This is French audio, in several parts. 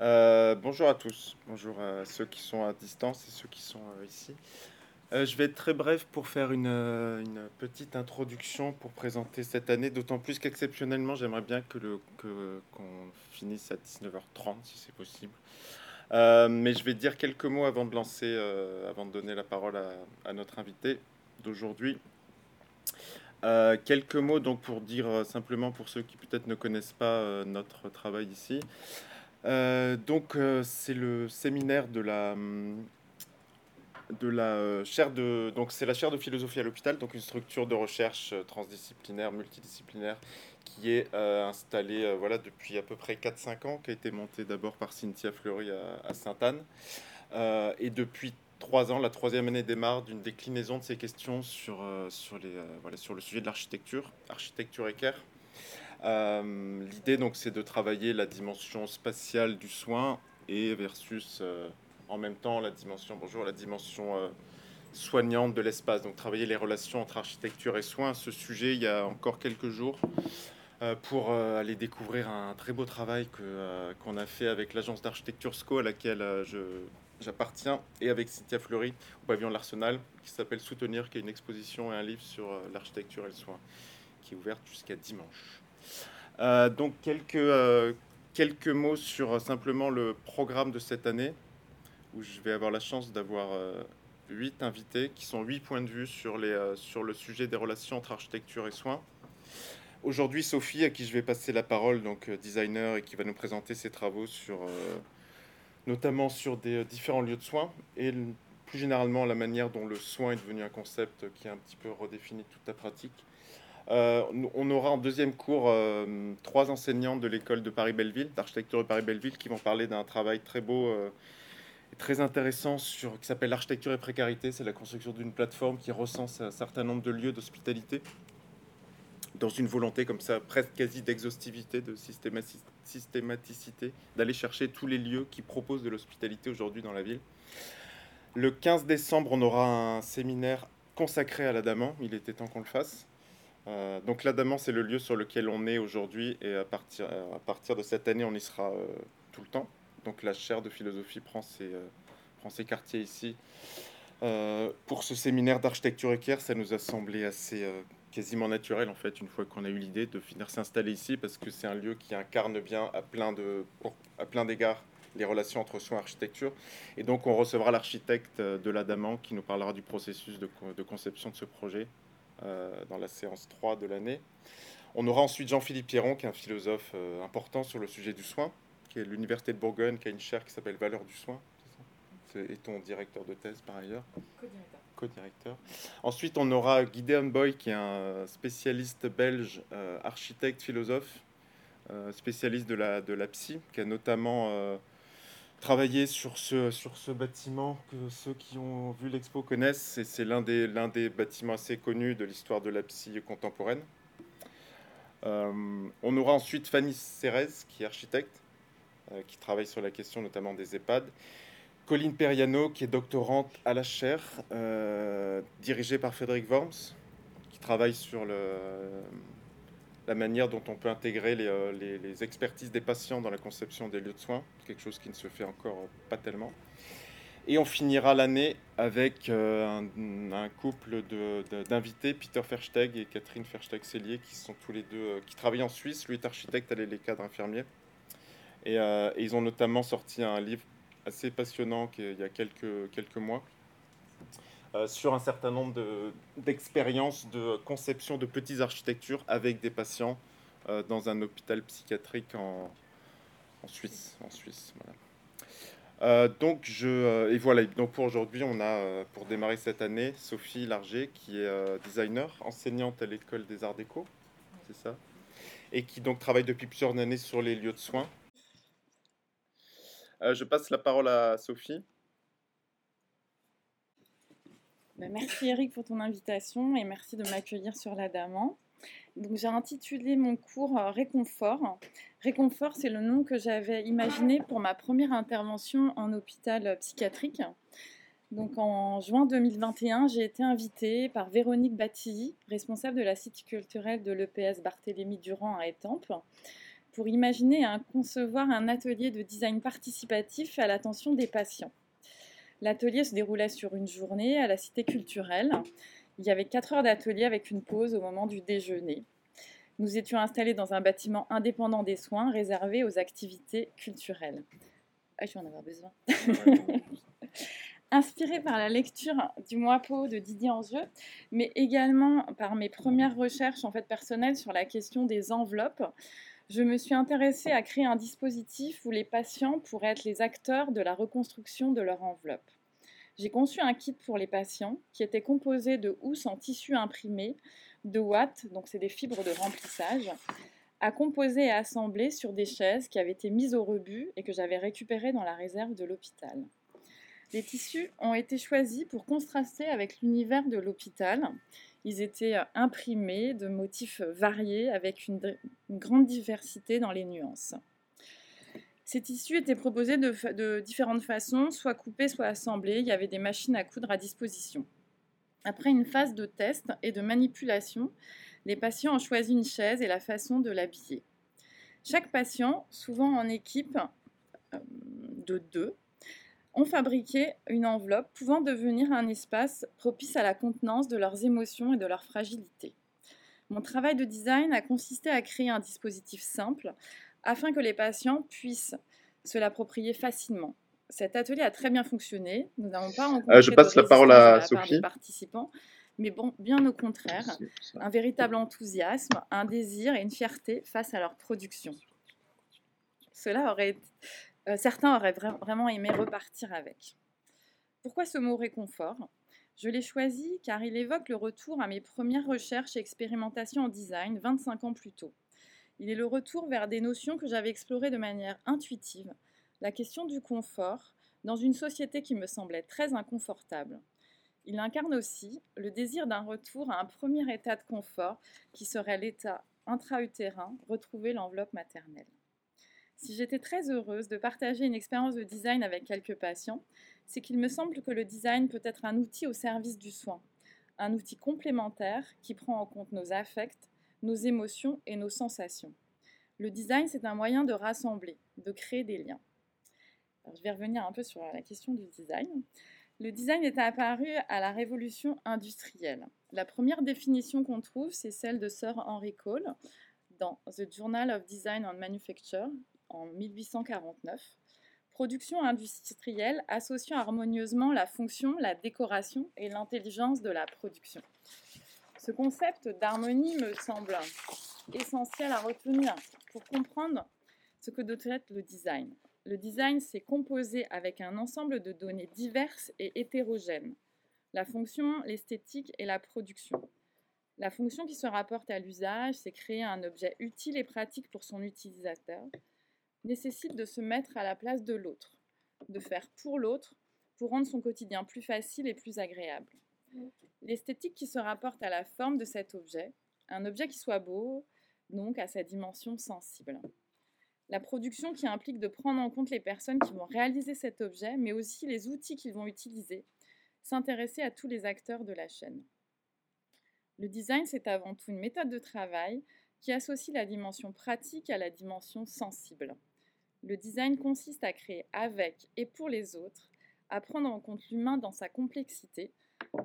Euh, bonjour à tous, bonjour à ceux qui sont à distance et ceux qui sont euh, ici. Euh, je vais être très bref pour faire une, petite introduction pour présenter cette année, d'autant plus qu'exceptionnellement j'aimerais bien que qu'on finisse à 19h30 si c'est possible. Mais je vais dire quelques mots avant de lancer, avant de donner la parole à, à notre invité d'aujourd'hui. Quelques mots donc pour dire simplement pour ceux qui peut-être ne connaissent pas notre travail ici. Euh, donc euh, c'est le séminaire de la hum, de la euh, chaire de donc c'est la chaire de philosophie à l'hôpital, donc une structure de recherche transdisciplinaire, multidisciplinaire qui est installée voilà depuis à peu près quatre cinq ans, qui a été montée d'abord par Cynthia Fleury à, Sainte-Anne et depuis trois ans, la troisième année démarre d'une déclinaison de ces questions sur sur les voilà sur le sujet de l'architecture, architecture équerre. Euh, L'idée donc c'est de travailler la dimension spatiale du soin et versus euh, en même temps la dimension bonjour la dimension euh, soignante de l'espace. Donc travailler les relations entre architecture et soins. Ce sujet, il y a encore quelques jours pour aller découvrir un très beau travail qu'on a fait avec l'agence d'architecture SCO à laquelle je, j'appartiens et avec Cynthia Fleury au pavillon de l'Arsenal qui s'appelle Soutenir, qui est une exposition et un livre sur l'architecture et le soin qui est ouverte jusqu'à dimanche. Euh, donc quelques, euh, quelques mots sur euh, simplement le programme de cette année où je vais avoir la chance d'avoir huit invités qui sont huit points de vue sur, les, sur le sujet des relations entre architecture et soins. Aujourd'hui, Sophie, à qui je vais passer la parole, donc designer et qui va nous présenter ses travaux sur, notamment sur des différents lieux de soins et plus généralement la manière dont le soin est devenu un concept qui a un petit peu redéfini toute la pratique. Euh, on aura en deuxième cours euh, trois enseignantes de l'école de Paris-Belleville, d'architecture de Paris-Belleville, qui vont parler d'un travail très beau euh, et très intéressant sur, qui s'appelle l'architecture et précarité. C'est la construction d'une plateforme qui recense un certain nombre de lieux d'hospitalité dans une volonté comme ça, presque quasi d'exhaustivité, de systémati- systématicité, d'aller chercher tous les lieux qui proposent de l'hospitalité aujourd'hui dans la ville. Le 15 décembre, on aura un séminaire consacré à l'Adamant. Il était temps qu'on le fasse. Euh, donc l'Adamant, c'est le lieu sur lequel on est aujourd'hui et à partir, à partir de cette année, on y sera euh, tout le temps. Donc la chaire de philosophie prend ses, euh, prend ses quartiers ici. Pour ce séminaire d'architecture équerre, ça nous a semblé assez quasiment naturel en fait, une fois qu'on a eu l'idée de venir s'installer ici, parce que c'est un lieu qui incarne bien à plein à plein d'égards les relations entre soins et architecture. Et donc on recevra l'architecte de l'Adamant qui nous parlera du processus de, de conception de ce projet dans la séance 3 de l'année. On aura ensuite Jean-Philippe Pierron, qui est un philosophe euh, important sur le sujet du soin, qui est l'Université de Bourgogne, qui a une chaire qui s'appelle Valeurs du soin. c'est ton directeur de thèse par ailleurs co-directeur. Ensuite, on aura Gideon Boy, qui est un spécialiste belge, euh, architecte, philosophe, euh, spécialiste de la, de la psy, qui a notamment euh, travaillé sur ce, sur ce bâtiment que ceux qui ont vu l'expo connaissent. C'est l'un des, l'un des bâtiments assez connus de l'histoire de la psy contemporaine. Euh, on aura ensuite Fanny Cérez, qui est architecte, euh, qui travaille sur la question notamment des EHPAD. Colline Periano, qui est doctorante à la chaire, euh, dirigée par Frédéric Worms, qui travaille sur le, la manière dont on peut intégrer les, euh, les- expertises des patients dans la conception des lieux de soins, quelque chose qui ne se fait encore pas tellement. Et on finira l'année avec euh, un, couple d'invités, Peter Versteg et Catherine Versteg-Cellier, qui sont tous les deux, euh, qui travaillent en Suisse. Lui est architecte, elle est les cadres infirmiers. Et, ils ont notamment sorti un livre assez passionnant il y a quelques, mois sur un certain nombre de- d'expériences de conception de petites architectures avec des patients euh, dans un hôpital psychiatrique en, en Suisse. En Suisse. Euh, donc je euh, et voilà donc pour aujourd'hui on a euh, pour démarrer cette année Sophie Larger qui est euh, designer enseignante à l'école des arts déco c'est ça? Et qui donc travaille depuis plusieurs années sur les lieux de soins euh, je passe la parole à Sophie. Ben, merci Eric pour ton invitation et merci de m'accueillir sur l'Adamant. Donc j'ai intitulé mon cours euh, Réconfort. Réconfort, c'est le nom que j'avais imaginé pour ma première intervention en hôpital euh, psychiatrique. Donc en juin 2021, j'ai été invitée par Véronique Battilly, responsable de la cité culturelle de l'EPS Barthélemy Durand à Étampes, pour imaginer et concevoir un atelier de design participatif à l'attention des patients. L'atelier se déroulait sur une journée à la cité culturelle. Il y avait quatre heures d'atelier avec une pause au moment du déjeuner. Nous étions installés dans un bâtiment indépendant des soins réservé aux activités culturelles. Ah, je vais en avoir besoin. Inspirée par la lecture du Moipo de Didier Angieux, mais également par mes premières recherches en fait personnelles sur la question des enveloppes, je me suis intéressée à créer un dispositif où les patients pourraient être les acteurs de la reconstruction de leur enveloppe. J'ai conçu un kit pour les patients qui était composé de housses en tissu imprimé, de watts, donc c'est des fibres de remplissage, à composer et assembler sur des chaises qui avaient été mises au rebut et que j'avais récupérées dans la réserve de l'hôpital. Les tissus ont été choisis pour contraster avec l'univers de l'hôpital ils étaient euh, imprimés de motifs variés avec une, grande diversité dans les nuances. Ces tissus étaient proposés de, de, différentes façons, soit coupés, soit assemblés. Il y avait des machines à coudre à disposition. Après une phase de test et de manipulation, les patients ont choisi une chaise et la façon de l'habiller. Chaque patient, souvent en équipe euh, de deux, ont fabriqué une enveloppe pouvant devenir un espace propice à la contenance de leurs émotions et de leur fragilité. Mon travail de design a consisté à créer un dispositif simple afin que les patients puissent se l'approprier facilement. Cet atelier a très bien fonctionné. Nous n'avons pas rencontré euh, je passe la parole à Sophie. participants, mais bon, bien au contraire, un véritable enthousiasme, un désir et une fierté face à leur production. Cela aurait été euh, certains auraient vraiment aimé repartir avec. Pourquoi ce mot réconfort? Je l'ai choisi car il évoque le retour à mes premières recherches et expérimentations en design 25 ans plus tôt. Il est le retour vers des notions que j'avais explorées de manière intuitive, la question du confort, dans une société qui me semblait très inconfortable. Il incarne aussi le désir d'un retour à un premier état de confort qui serait l'état intra-utérin, retrouver l'enveloppe maternelle. Si j'étais très heureuse de partager une expérience de design avec quelques patients, c'est qu'il me semble que le design peut être un outil au service du soin, un outil complémentaire qui prend en compte nos affects, nos émotions et nos sensations. Le design, c'est un moyen de rassembler, de créer des liens. je vais revenir un peu sur la question du design. Le design est apparu à la révolution industrielle. La première définition qu'on trouve, c'est celle de Sir Henry Cole dans The Journal of Design and Manufacture en 1849. Production industrielle associant harmonieusement la fonction, la décoration et l'intelligence de la production. Ce concept d'harmonie me semble essentiel à retenir pour comprendre ce que doit être le design. Le design, c'est composer avec un ensemble de données diverses et hétérogènes. La fonction, l'esthétique et la production. La fonction qui se rapporte à l'usage, c'est créer un objet utile et pratique pour son utilisateur nécessite de se mettre à la place de l'autre, de faire pour l'autre, pour rendre son quotidien plus facile et plus agréable. L'esthétique qui se rapporte à la forme de cet objet, un objet qui soit beau, donc à sa dimension sensible. La production qui implique de prendre en compte les personnes qui vont réaliser cet objet, mais aussi les outils qu'ils vont utiliser, s'intéresser à tous les acteurs de la chaîne. Le design, c'est avant tout une méthode de travail qui associe la dimension pratique à la dimension sensible. Le design consiste à créer avec et pour les autres, à prendre en compte l'humain dans sa complexité,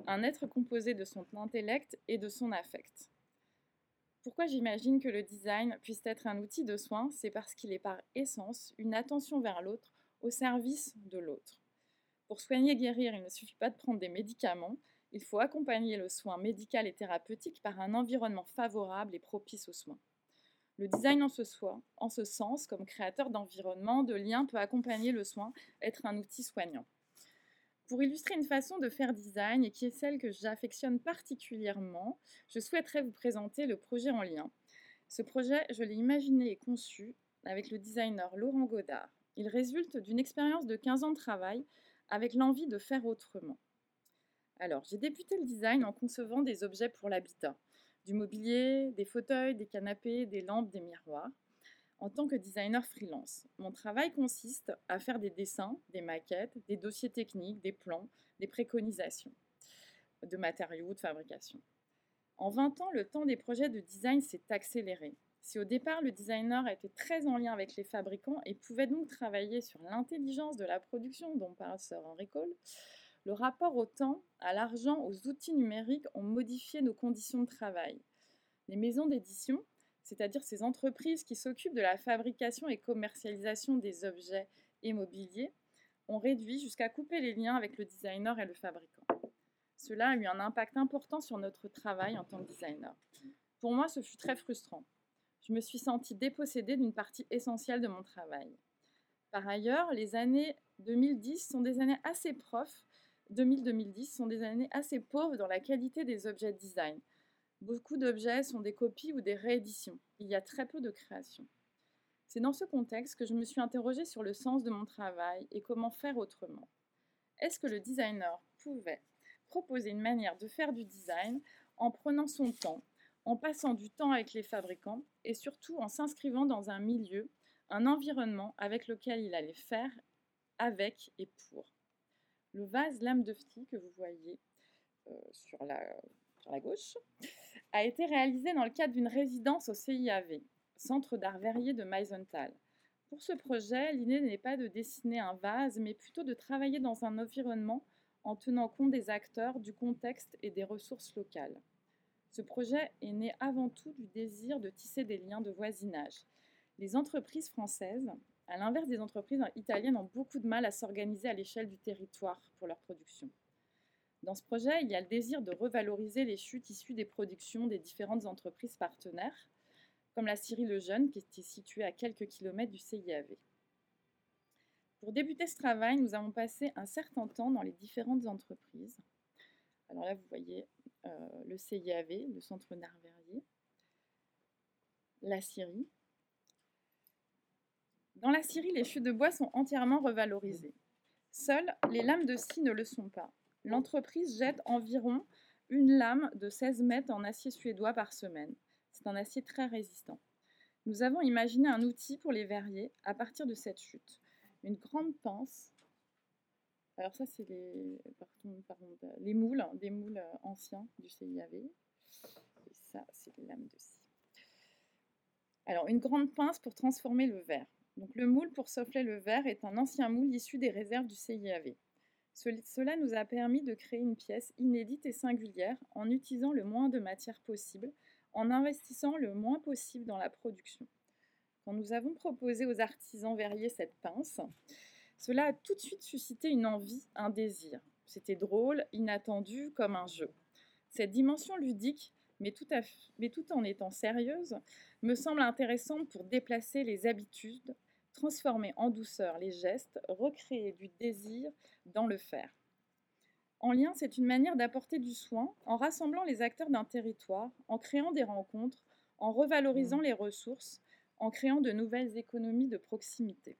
un être composé de son intellect et de son affect. Pourquoi j'imagine que le design puisse être un outil de soin C'est parce qu'il est par essence une attention vers l'autre au service de l'autre. Pour soigner et guérir, il ne suffit pas de prendre des médicaments, il faut accompagner le soin médical et thérapeutique par un environnement favorable et propice aux soins. Le design en ce, en ce sens, comme créateur d'environnement, de liens, peut accompagner le soin, être un outil soignant. Pour illustrer une façon de faire design et qui est celle que j'affectionne particulièrement, je souhaiterais vous présenter le projet en lien. Ce projet, je l'ai imaginé et conçu avec le designer Laurent Godard. Il résulte d'une expérience de 15 ans de travail avec l'envie de faire autrement. Alors, j'ai débuté le design en concevant des objets pour l'habitat du mobilier, des fauteuils, des canapés, des lampes, des miroirs. En tant que designer freelance, mon travail consiste à faire des dessins, des maquettes, des dossiers techniques, des plans, des préconisations de matériaux, de fabrication. En 20 ans, le temps des projets de design s'est accéléré. Si au départ le designer était très en lien avec les fabricants et pouvait donc travailler sur l'intelligence de la production dont parle Sir Henry Cole, le rapport au temps, à l'argent, aux outils numériques ont modifié nos conditions de travail. Les maisons d'édition, c'est-à-dire ces entreprises qui s'occupent de la fabrication et commercialisation des objets immobiliers, ont réduit jusqu'à couper les liens avec le designer et le fabricant. Cela a eu un impact important sur notre travail en tant que designer. Pour moi, ce fut très frustrant je me suis sentie dépossédée d'une partie essentielle de mon travail. Par ailleurs, les années 2010 sont des années assez profs, 2000-2010 sont des années assez pauvres dans la qualité des objets de design. Beaucoup d'objets sont des copies ou des rééditions. Il y a très peu de création. C'est dans ce contexte que je me suis interrogée sur le sens de mon travail et comment faire autrement. Est-ce que le designer pouvait proposer une manière de faire du design en prenant son temps, en passant du temps avec les fabricants et surtout en s'inscrivant dans un milieu, un environnement avec lequel il allait faire avec et pour? Le vase lame de Fty que vous voyez euh, sur, la, sur la gauche a été réalisé dans le cadre d'une résidence au CIAV, Centre d'art verrier de Meisenthal. Pour ce projet, l'idée n'est pas de dessiner un vase, mais plutôt de travailler dans un environnement en tenant compte des acteurs, du contexte et des ressources locales. Ce projet est né avant tout du désir de tisser des liens de voisinage. Les entreprises françaises, à l'inverse des entreprises italiennes, ont beaucoup de mal à s'organiser à l'échelle du territoire pour leur production. Dans ce projet, il y a le désir de revaloriser les chutes issues des productions des différentes entreprises partenaires, comme la Syrie Le Jeune, qui était située à quelques kilomètres du CIAV. Pour débuter ce travail, nous avons passé un certain temps dans les différentes entreprises. Alors là, vous voyez euh, le CIAV, le Centre Narverrier, la Syrie. Dans la Syrie, les chutes de bois sont entièrement revalorisées. Seules les lames de scie ne le sont pas. L'entreprise jette environ une lame de 16 mètres en acier suédois par semaine. C'est un acier très résistant. Nous avons imaginé un outil pour les verriers à partir de cette chute. Une grande pince alors ça, c'est les, les moules, hein, des moules euh, anciens du CIAV. Et ça, c'est les lames de scie. Alors, une grande pince pour transformer le verre. Le moule pour souffler le verre est un ancien moule issu des réserves du CIAV. Cela nous a permis de créer une pièce inédite et singulière en utilisant le moins de matière possible, en investissant le moins possible dans la production. Quand nous avons proposé aux artisans verriers cette pince, cela a tout de suite suscité une envie, un désir. C'était drôle, inattendu, comme un jeu. Cette dimension ludique, mais tout, mais tout en étant sérieuse, me semble intéressante pour déplacer les habitudes, transformer en douceur les gestes, recréer du désir dans le faire. En lien, c'est une manière d'apporter du soin en rassemblant les acteurs d'un territoire, en créant des rencontres, en revalorisant mmh. les ressources, en créant de nouvelles économies de proximité.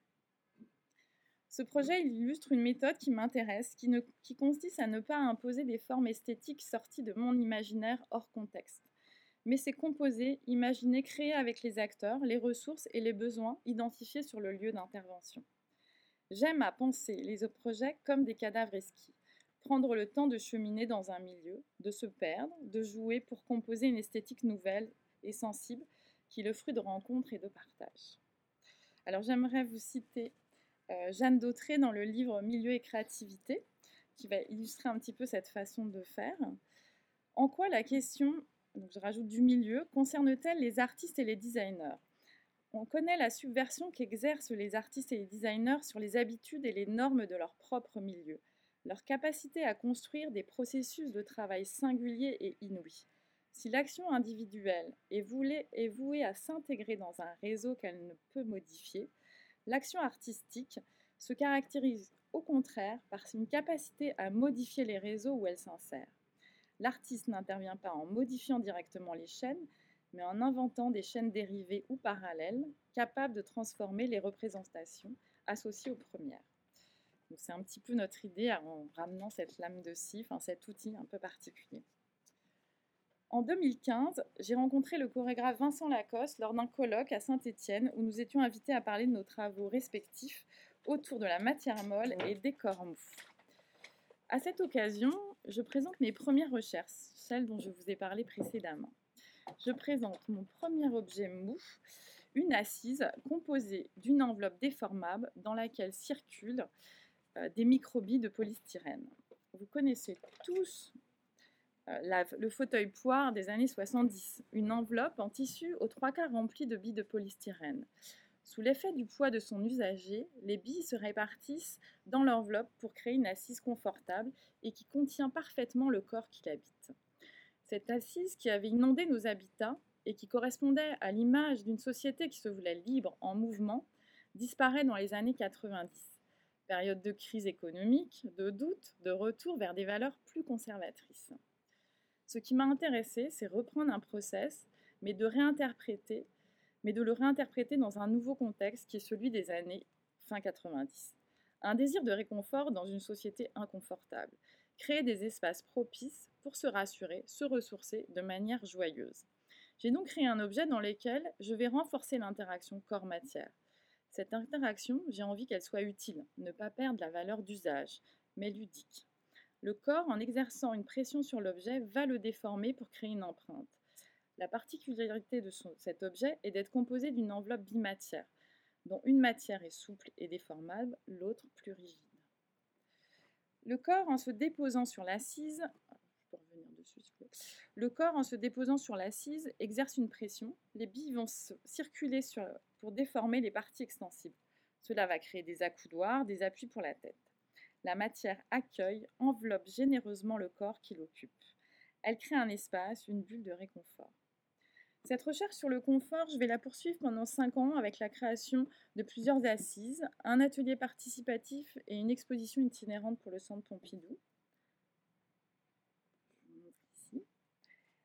Ce projet illustre une méthode qui m'intéresse, qui, consiste à ne pas imposer des formes esthétiques sorties de mon imaginaire hors contexte. Mais c'est composer, imaginer, créer avec les acteurs, les ressources et les besoins identifiés sur le lieu d'intervention. J'aime à penser les projets comme des cadavres esquis, prendre le temps de cheminer dans un milieu, de se perdre, de jouer pour composer une esthétique nouvelle et sensible qui est le fruit de rencontres et de partage. Alors j'aimerais vous citer Jeanne Dautré dans le livre Milieu et créativité, qui va illustrer un petit peu cette façon de faire. En quoi la question, donc je rajoute du milieu, concerne-t-elle les artistes et les designers? On connaît la subversion qu'exercent les artistes et les designers sur les habitudes et les normes de leur propre milieu, leur capacité à construire des processus de travail singuliers et inouïs. Si l'action individuelle est vouée à s'intégrer dans un réseau qu'elle ne peut modifier, L'action artistique se caractérise au contraire par une capacité à modifier les réseaux où elle s'insère. L'artiste n'intervient pas en modifiant directement les chaînes, mais en inventant des chaînes dérivées ou parallèles capables de transformer les représentations associées aux premières. C'est un petit peu notre idée en ramenant cette lame de scie, enfin cet outil un peu particulier. En 2015, j'ai rencontré le chorégraphe Vincent Lacoste lors d'un colloque à Saint-Étienne où nous étions invités à parler de nos travaux respectifs autour de la matière molle et des corps mous. À cette occasion, je présente mes premières recherches, celles dont je vous ai parlé précédemment. je présente mon premier objet mou, une assise composée d'une enveloppe déformable dans laquelle circulent euh, des microbilles de polystyrène. Vous connaissez tous euh, le fauteuil poire des années 70, une enveloppe en tissu aux trois quarts remplie de billes de polystyrène. Sous l'effet du poids de son usager, les billes se répartissent dans l'enveloppe pour créer une assise confortable et qui contient parfaitement le corps qui l'habite. Cette assise qui avait inondé nos habitats et qui correspondait à l'image d'une société qui se voulait libre, en mouvement, disparaît dans les années 90. Période de crise économique, de doute, de retour vers des valeurs plus conservatrices. Ce qui m'a intéressé, c'est reprendre un process, mais de réinterpréter mais de le réinterpréter dans un nouveau contexte qui est celui des années fin 90. Un désir de réconfort dans une société inconfortable. Créer des espaces propices pour se rassurer, se ressourcer de manière joyeuse. J'ai donc créé un objet dans lequel je vais renforcer l'interaction corps-matière. Cette interaction, j'ai envie qu'elle soit utile, ne pas perdre la valeur d'usage, mais ludique. Le corps, en exerçant une pression sur l'objet, va le déformer pour créer une empreinte. La particularité de cet objet est d'être composé d'une enveloppe bimatière, dont une matière est souple et déformable, l'autre plus rigide. Le corps, en se déposant sur l'assise, le corps, en se déposant sur l'assise, exerce une pression. Les billes vont circuler pour déformer les parties extensibles. Cela va créer des accoudoirs, des appuis pour la tête. La matière accueille, enveloppe généreusement le corps qui l'occupe. Elle crée un espace, une bulle de réconfort. Cette recherche sur le confort, je vais la poursuivre pendant 5 ans avec la création de plusieurs assises, un atelier participatif et une exposition itinérante pour le Centre Pompidou.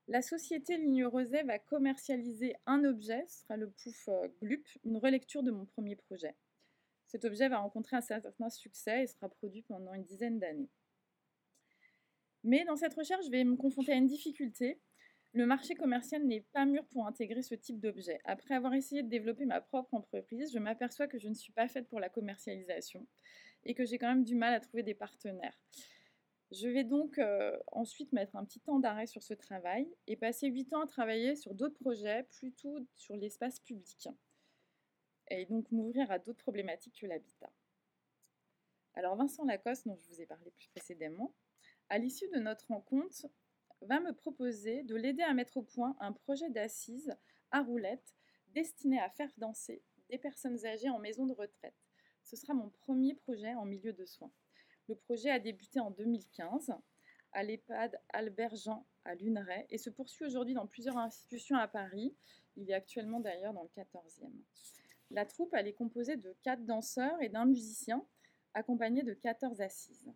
La société Ligne Rosé va commercialiser un objet, ce sera le Pouf euh, Glup, une relecture de mon premier projet. Cet objet va rencontrer un certain succès et sera produit pendant une dizaine d'années. Mais dans cette recherche, je vais me confronter à une difficulté, le marché commercial n'est pas mûr pour intégrer ce type d'objet. Après avoir essayé de développer ma propre entreprise, je m'aperçois que je ne suis pas faite pour la commercialisation et que j'ai quand même du mal à trouver des partenaires. Je vais donc euh, ensuite mettre un petit temps d'arrêt sur ce travail et passer 8 ans à travailler sur d'autres projets, plutôt sur l'espace public, et donc m'ouvrir à d'autres problématiques que l'habitat. Alors Vincent Lacoste, dont je vous ai parlé plus précédemment, à l'issue de notre rencontre, va me proposer de l'aider à mettre au point un projet d'assises à roulettes destiné à faire danser des personnes âgées en maison de retraite. Ce sera mon premier projet en milieu de soins. Le projet a débuté en 2015 à l'EHPAD Albert Jean à Luneray et se poursuit aujourd'hui dans plusieurs institutions à Paris. Il est actuellement d'ailleurs dans le 14e. La troupe est composée de quatre danseurs et d'un musicien accompagné de 14 assises.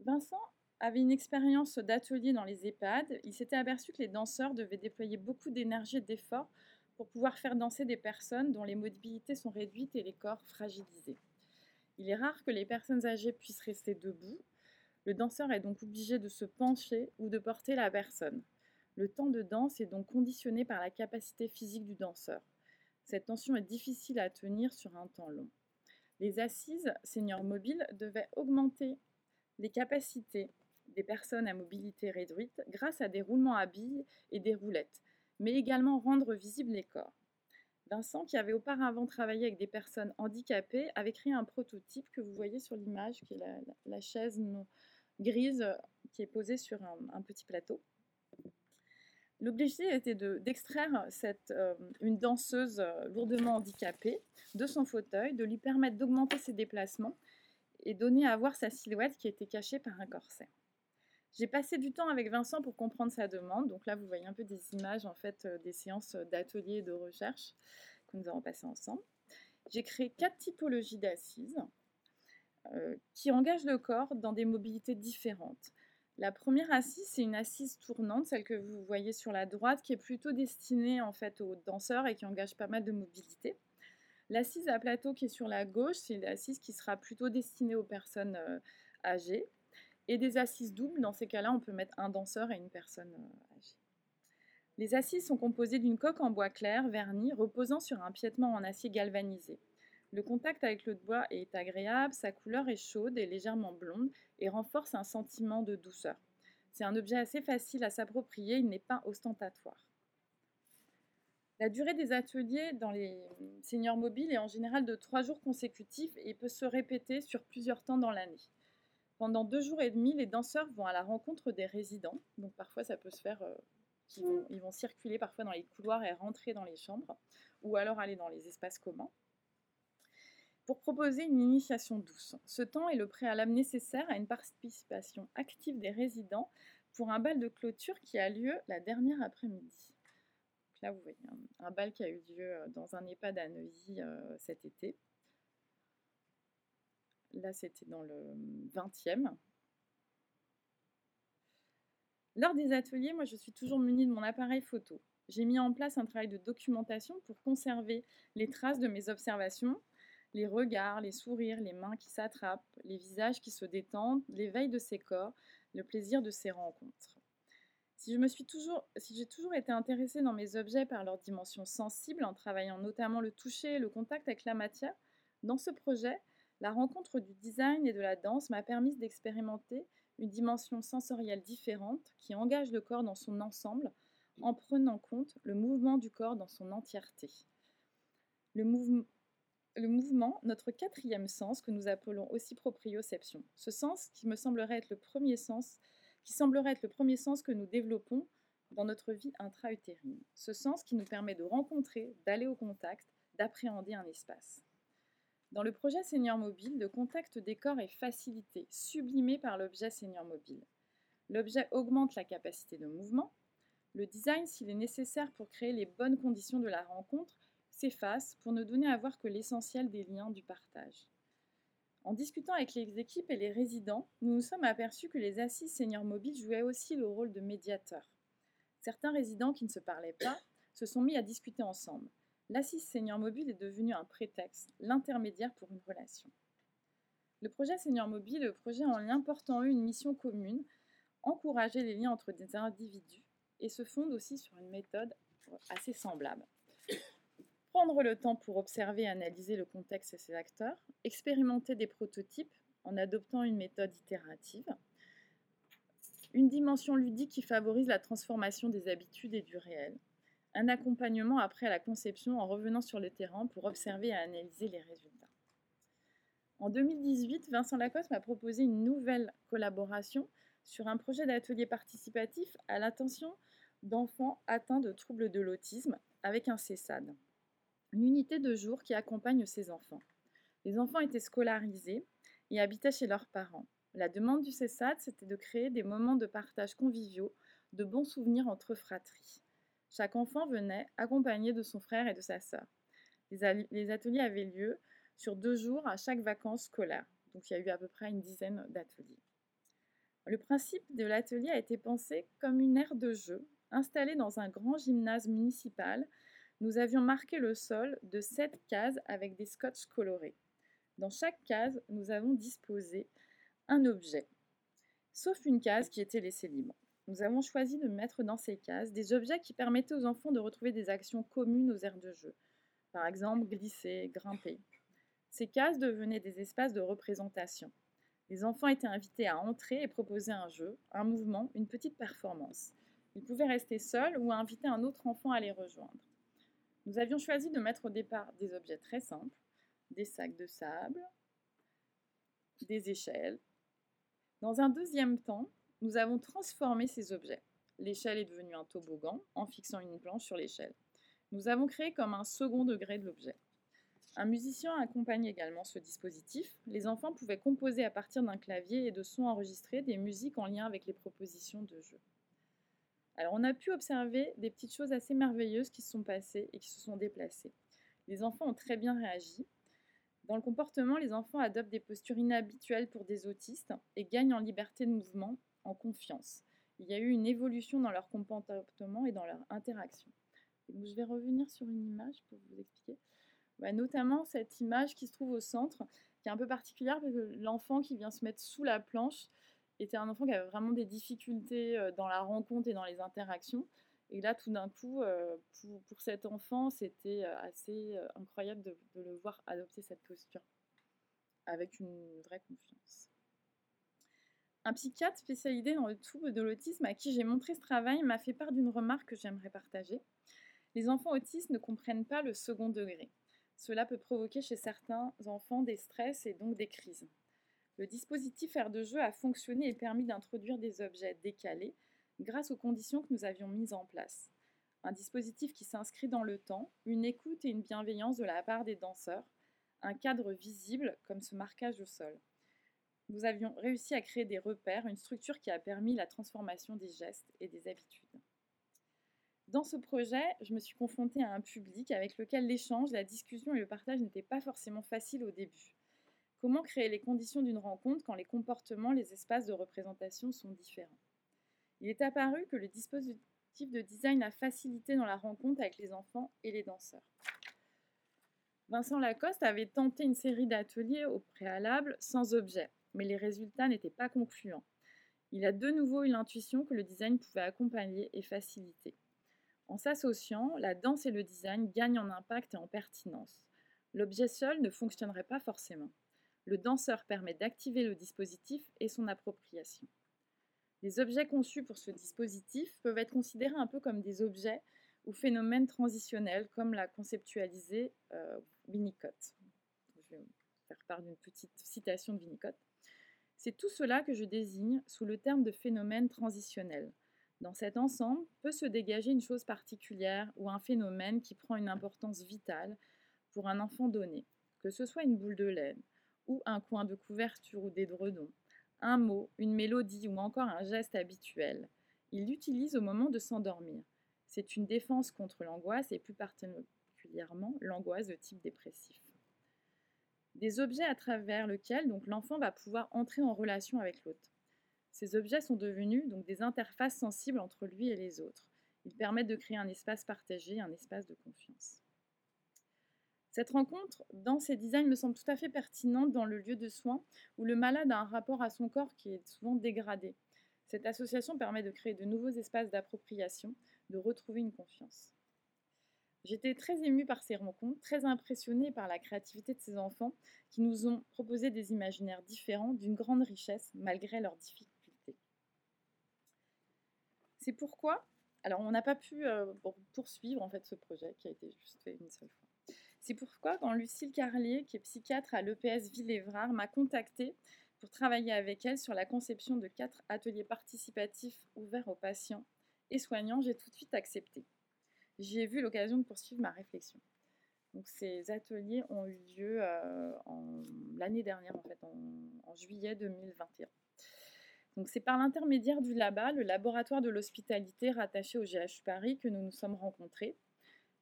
Vincent avait une expérience d'atelier dans les EHPAD, il s'était aperçu que les danseurs devaient déployer beaucoup d'énergie et d'efforts pour pouvoir faire danser des personnes dont les mobilités sont réduites et les corps fragilisés. Il est rare que les personnes âgées puissent rester debout. Le danseur est donc obligé de se pencher ou de porter la personne. Le temps de danse est donc conditionné par la capacité physique du danseur. Cette tension est difficile à tenir sur un temps long. Les assises seniors mobiles devaient augmenter les capacités des personnes à mobilité réduite grâce à des roulements à billes et des roulettes, mais également rendre visibles les corps. Vincent, qui avait auparavant travaillé avec des personnes handicapées, avait créé un prototype que vous voyez sur l'image, qui est la, chaise grise qui est posée sur un, petit plateau. L'objectif était d'extraire euh, une danseuse euh, lourdement handicapée de son fauteuil, de lui permettre d'augmenter ses déplacements et donner à voir sa silhouette qui était cachée par un corset. J'ai passé du temps avec Vincent pour comprendre sa demande. Donc là, vous voyez un peu des images en fait euh, des séances d'atelier et de recherche que nous avons passées ensemble. J'ai créé quatre typologies d'assises qui engagent le corps dans des mobilités différentes. La première assise, c'est une assise tournante, celle que vous voyez sur la droite, qui est plutôt destinée en fait aux danseurs et qui engage pas mal de mobilité. L'assise à plateau qui est sur la gauche, c'est une assise qui sera plutôt destinée aux personnes euh, âgées et des assises doubles. Dans ces cas-là, on peut mettre un danseur et une personne euh, âgée. Les assises sont composées d'une coque en bois clair, verni, reposant sur un piétement en acier galvanisé. Le contact avec le bois est agréable, sa couleur est chaude et légèrement blonde et renforce un sentiment de douceur. C'est un objet assez facile à s'approprier, il n'est pas ostentatoire. La durée des ateliers dans les seniors mobiles est en général de trois jours consécutifs et peut se répéter sur plusieurs temps dans l'année. Pendant deux jours et demi, les danseurs vont à la rencontre des résidents. Donc parfois, ça peut se faire, euh, ils, vont, circuler parfois dans les couloirs et rentrer dans les chambres, ou alors aller dans les espaces communs, pour proposer une initiation douce. Ce temps est le préalable nécessaire à une participation active des résidents pour un bal de clôture qui a lieu la dernière après-midi. Là, vous voyez un, bal qui a eu lieu euh, dans un EHPAD à Neuilly euh, cet été. Là, c'était dans le 20e. Lors des ateliers, moi, je suis toujours munie de mon appareil photo. J'ai mis en place un travail de documentation pour conserver les traces de mes observations, les regards, les sourires, les mains qui s'attrapent, les visages qui se détendent, l'éveil de ces corps, le plaisir de ces rencontres. Si je me suis toujours, si j'ai toujours été intéressée dans mes objets par leur dimension sensible, en travaillant notamment le toucher et le contact avec la matière, dans ce projet, la rencontre du design et de la danse m'a permis d'expérimenter une dimension sensorielle différente qui engage le corps dans son ensemble en prenant compte le mouvement du corps dans son entièreté. Le, le mouvement, notre quatrième sens que nous appelons aussi proprioception. Ce sens qui me semblerait être le premier sens qui semblerait être le premier sens que nous développons dans notre vie intra-utérine. Ce sens qui nous permet de rencontrer, d'aller au contact, d'appréhender un espace. Dans le projet Seigneur Mobile, le contact des corps est facilité, sublimé par l'objet Seigneur Mobile. L'objet augmente la capacité de mouvement. Le design, s'il est nécessaire pour créer les bonnes conditions de la rencontre, s'efface pour ne donner à voir que l'essentiel des liens du partage. En discutant avec les équipes et les résidents, nous nous sommes aperçus que les assises seniors mobiles jouaient aussi le rôle de médiateurs. Certains résidents qui ne se parlaient pas se sont mis à discuter ensemble. L'assise senior mobile est devenue un prétexte, l'intermédiaire pour une relation. Le projet Senior Mobile, le projet en lien portant une mission commune, encourager les liens entre des individus et se fonde aussi sur une méthode assez semblable prendre le temps pour observer et analyser le contexte et ses acteurs, expérimenter des prototypes en adoptant une méthode itérative, une dimension ludique qui favorise la transformation des habitudes et du réel, un accompagnement après la conception en revenant sur le terrain pour observer et analyser les résultats. En 2018, Vincent Lacoste m'a proposé une nouvelle collaboration sur un projet d'atelier participatif à l'attention d'enfants atteints de troubles de l'autisme avec un CESAD une unité de jour qui accompagne ces enfants. Les enfants étaient scolarisés et habitaient chez leurs parents. La demande du CESAD, c'était de créer des moments de partage conviviaux, de bons souvenirs entre fratries. Chaque enfant venait accompagné de son frère et de sa sœur. Les ateliers avaient lieu sur deux jours à chaque vacances scolaires. Donc il y a eu à peu près une dizaine d'ateliers. Le principe de l'atelier a été pensé comme une aire de jeu installée dans un grand gymnase municipal nous avions marqué le sol de sept cases avec des scotch colorés. Dans chaque case, nous avons disposé un objet, sauf une case qui était laissée libre. Nous avons choisi de mettre dans ces cases des objets qui permettaient aux enfants de retrouver des actions communes aux aires de jeu. Par exemple, glisser, grimper. Ces cases devenaient des espaces de représentation. Les enfants étaient invités à entrer et proposer un jeu, un mouvement, une petite performance. Ils pouvaient rester seuls ou inviter un autre enfant à les rejoindre. Nous avions choisi de mettre au départ des objets très simples, des sacs de sable, des échelles. Dans un deuxième temps, nous avons transformé ces objets. L'échelle est devenue un toboggan en fixant une planche sur l'échelle. Nous avons créé comme un second degré de l'objet. Un musicien accompagne également ce dispositif. Les enfants pouvaient composer à partir d'un clavier et de sons enregistrés des musiques en lien avec les propositions de jeu. Alors on a pu observer des petites choses assez merveilleuses qui se sont passées et qui se sont déplacées. Les enfants ont très bien réagi. Dans le comportement, les enfants adoptent des postures inhabituelles pour des autistes et gagnent en liberté de mouvement, en confiance. Il y a eu une évolution dans leur comportement et dans leur interaction. je vais revenir sur une image pour vous expliquer. Bah, notamment cette image qui se trouve au centre, qui est un peu particulière parce que l'enfant qui vient se mettre sous la planche, était un enfant qui avait vraiment des difficultés euh, dans la rencontre et dans les interactions. Et là, tout d'un coup, euh, pour, cet enfant, c'était euh, assez incroyable de, le voir adopter cette posture avec une vraie confiance. Un psychiatre spécialisé dans le trouble de l'autisme à qui j'ai montré ce travail m'a fait part d'une remarque que j'aimerais partager. Les enfants autistes ne comprennent pas le second degré. Cela peut provoquer chez certains enfants des stress et donc des crises. Le dispositif aire de jeu a fonctionné et permis d'introduire des objets décalés grâce aux conditions que nous avions mises en place. Un dispositif qui s'inscrit dans le temps, une écoute et une bienveillance de la part des danseurs, un cadre visible comme ce marquage au sol nous avions réussi à créer des repères, une structure qui a permis la transformation des gestes et des habitudes. Dans ce projet, je me suis confrontée à un public avec lequel l'échange, la discussion et le partage n'étaient pas forcément faciles au début. Comment créer les conditions d'une rencontre quand les comportements, les espaces de représentation sont différents? Il est apparu que le dispositif de design a facilité dans la rencontre avec les enfants et les danseurs. Vincent Lacoste avait tenté une série d'ateliers au préalable sans objet mais les résultats n'étaient pas concluants. Il a de nouveau eu l'intuition que le design pouvait accompagner et faciliter. En s'associant, la danse et le design gagnent en impact et en pertinence. L'objet seul ne fonctionnerait pas forcément. Le danseur permet d'activer le dispositif et son appropriation. Les objets conçus pour ce dispositif peuvent être considérés un peu comme des objets ou phénomènes transitionnels, comme l'a conceptualisé euh, Winnicott. Je vais faire part d'une petite citation de Winnicott. C'est tout cela que je désigne sous le terme de phénomène transitionnel. Dans cet ensemble peut se dégager une chose particulière ou un phénomène qui prend une importance vitale pour un enfant donné, que ce soit une boule de laine ou un coin de couverture ou d'édredon, un mot, une mélodie ou encore un geste habituel. Il l'utilise au moment de s'endormir. C'est une défense contre l'angoisse et plus particulièrement l'angoisse de type dépressif des objets à travers lesquels l'enfant va pouvoir entrer en relation avec l'autre. Ces objets sont devenus donc des interfaces sensibles entre lui et les autres. Ils permettent de créer un espace partagé, un espace de confiance. Cette rencontre dans ces designs me semble tout à fait pertinente dans le lieu de soins où le malade a un rapport à son corps qui est souvent dégradé. Cette association permet de créer de nouveaux espaces d'appropriation, de retrouver une confiance. J'étais très émue par ces rencontres, très impressionnée par la créativité de ces enfants qui nous ont proposé des imaginaires différents d'une grande richesse malgré leurs difficultés. C'est pourquoi, alors on n'a pas pu euh, poursuivre en fait ce projet qui a été juste fait une seule fois. C'est pourquoi quand Lucille Carlier, qui est psychiatre à l'EPS Ville-Évrard, m'a contactée pour travailler avec elle sur la conception de quatre ateliers participatifs ouverts aux patients et soignants, j'ai tout de suite accepté j'y ai vu l'occasion de poursuivre ma réflexion. Donc ces ateliers ont eu lieu euh, l'année dernière, en juillet 2021. Donc c'est par l'intermédiaire du LABA, le laboratoire de l'hospitalité rattaché au GH Paris, que nous nous sommes rencontrés.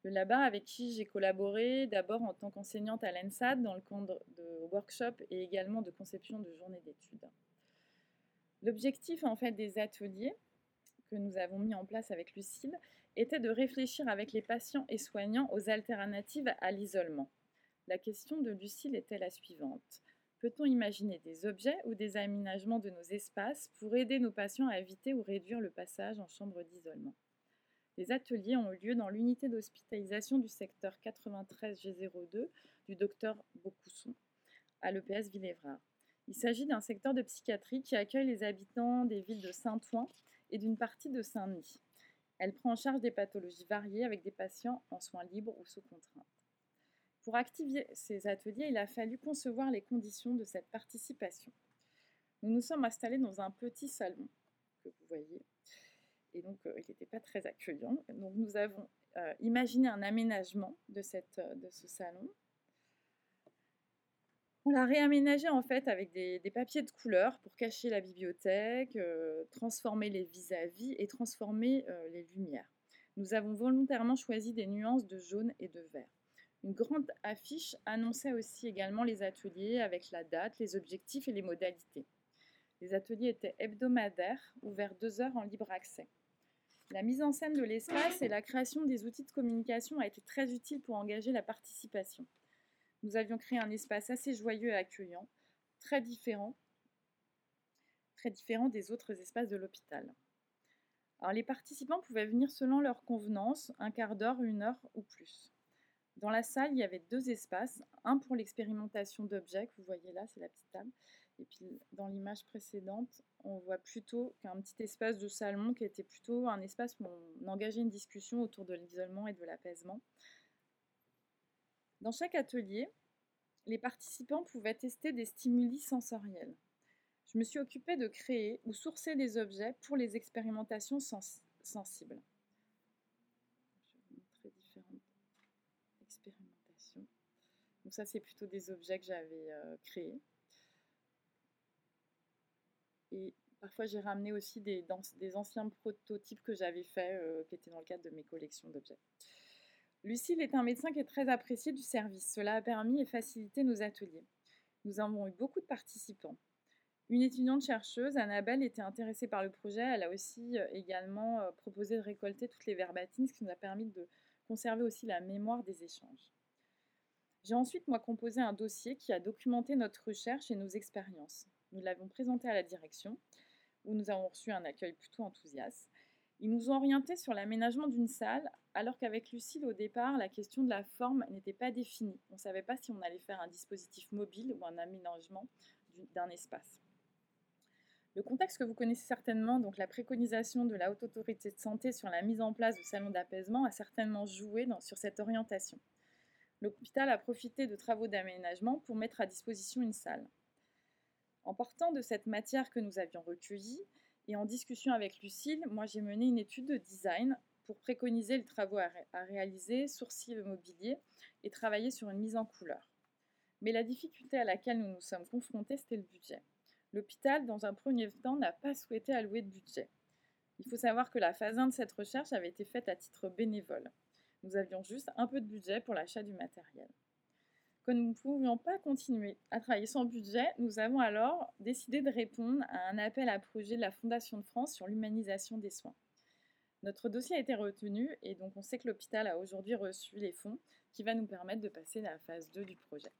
Le LABA avec qui j'ai collaboré d'abord en tant qu'enseignante à l'ENSAD dans le cadre de workshops et également de conception de journées d'études. L'objectif en fait des ateliers que nous avons mis en place avec Lucille était de réfléchir avec les patients et soignants aux alternatives à l'isolement. La question de Lucille était la suivante. Peut-on imaginer des objets ou des aménagements de nos espaces pour aider nos patients à éviter ou réduire le passage en chambre d'isolement? Les ateliers ont eu lieu dans l'unité d'hospitalisation du secteur 93G02 du docteur Beaucousson à l'EPS Villévrard. Il s'agit d'un secteur de psychiatrie qui accueille les habitants des villes de Saint-Ouen et d'une partie de Saint-Denis. Elle prend en charge des pathologies variées avec des patients en soins libres ou sous contrainte. Pour activer ces ateliers, il a fallu concevoir les conditions de cette participation. Nous nous sommes installés dans un petit salon que vous voyez, et donc euh, il n'était pas très accueillant. Donc nous avons euh, imaginé un aménagement euh, de ce salon on l'a réaménagé en fait avec des, papiers de couleur pour cacher la bibliothèque, transformer les vis-à-vis et transformer les lumières. Nous avons volontairement choisi des nuances de jaune et de vert. Une grande affiche annonçait aussi également les ateliers avec la date, les objectifs et les modalités. Les ateliers étaient hebdomadaires, ouverts deux heures en libre accès. La mise en scène de l'espace et la création des outils de communication a été très utile pour engager la participation nous avions créé un espace assez joyeux et accueillant, très différent, des autres espaces de l'hôpital. Les participants pouvaient venir selon leur convenance, un quart d'heure, une heure ou plus. Dans la salle, il y avait deux espaces, un pour l'expérimentation d'objets, que vous voyez là, c'est la petite table, Et puis dans l'image précédente, on voit plutôt qu'un petit espace de salon qui était plutôt un espace où on engageait une discussion autour de l'isolement et de l'apaisement. Dans chaque atelier, les participants pouvaient tester des stimuli sensoriels. Je me suis occupée de créer ou sourcer des objets pour les expérimentations sensibles. Je vais vous montrer différentes expérimentations. Donc ça, c'est plutôt des objets que j'avais euh, créés. Et parfois, j'ai ramené aussi des, anciens prototypes que j'avais faits, euh, qui étaient dans le cadre de mes collections d'objets. Lucille est un médecin qui est très apprécié du service. Cela a permis et facilité nos ateliers. Nous avons eu beaucoup de participants. Une étudiante chercheuse, Annabelle, était intéressée par le projet. Elle a aussi euh, également euh, proposé de récolter toutes les verbatines, ce qui nous a permis de conserver aussi la mémoire des échanges. J'ai ensuite, moi, composé un dossier qui a documenté notre recherche et nos expériences. Nous l'avons présenté à la direction, où nous avons reçu un accueil plutôt enthousiaste. Ils nous ont orientés sur l'aménagement d'une salle, alors qu'avec Lucille, au départ, la question de la forme n'était pas définie. On ne savait pas si on allait faire un dispositif mobile ou un aménagement d'un espace. Le contexte que vous connaissez certainement, donc la préconisation de la Haute Autorité de Santé sur la mise en place de salons d'apaisement, a certainement joué sur cette orientation. L'hôpital a profité de travaux d'aménagement pour mettre à disposition une salle. En partant de cette matière que nous avions recueillie et en discussion avec Lucille, moi j'ai mené une étude de design pour préconiser le travaux à, réaliser, sourcier le mobilier et travailler sur une mise en couleur. Mais la difficulté à laquelle nous nous sommes confrontés, c'était le budget. L'hôpital, dans un premier temps, n'a pas souhaité allouer de budget. Il faut savoir que la phase 1 de cette recherche avait été faite à titre bénévole. Nous avions juste un peu de budget pour l'achat du matériel. Comme nous ne pouvions pas continuer à travailler sans budget, nous avons alors décidé de répondre à un appel à projet de la Fondation de France sur l'humanisation des soins. Notre dossier a été retenu et donc on sait que l'hôpital a aujourd'hui reçu les fonds qui va nous permettre de passer à la phase 2 du projet.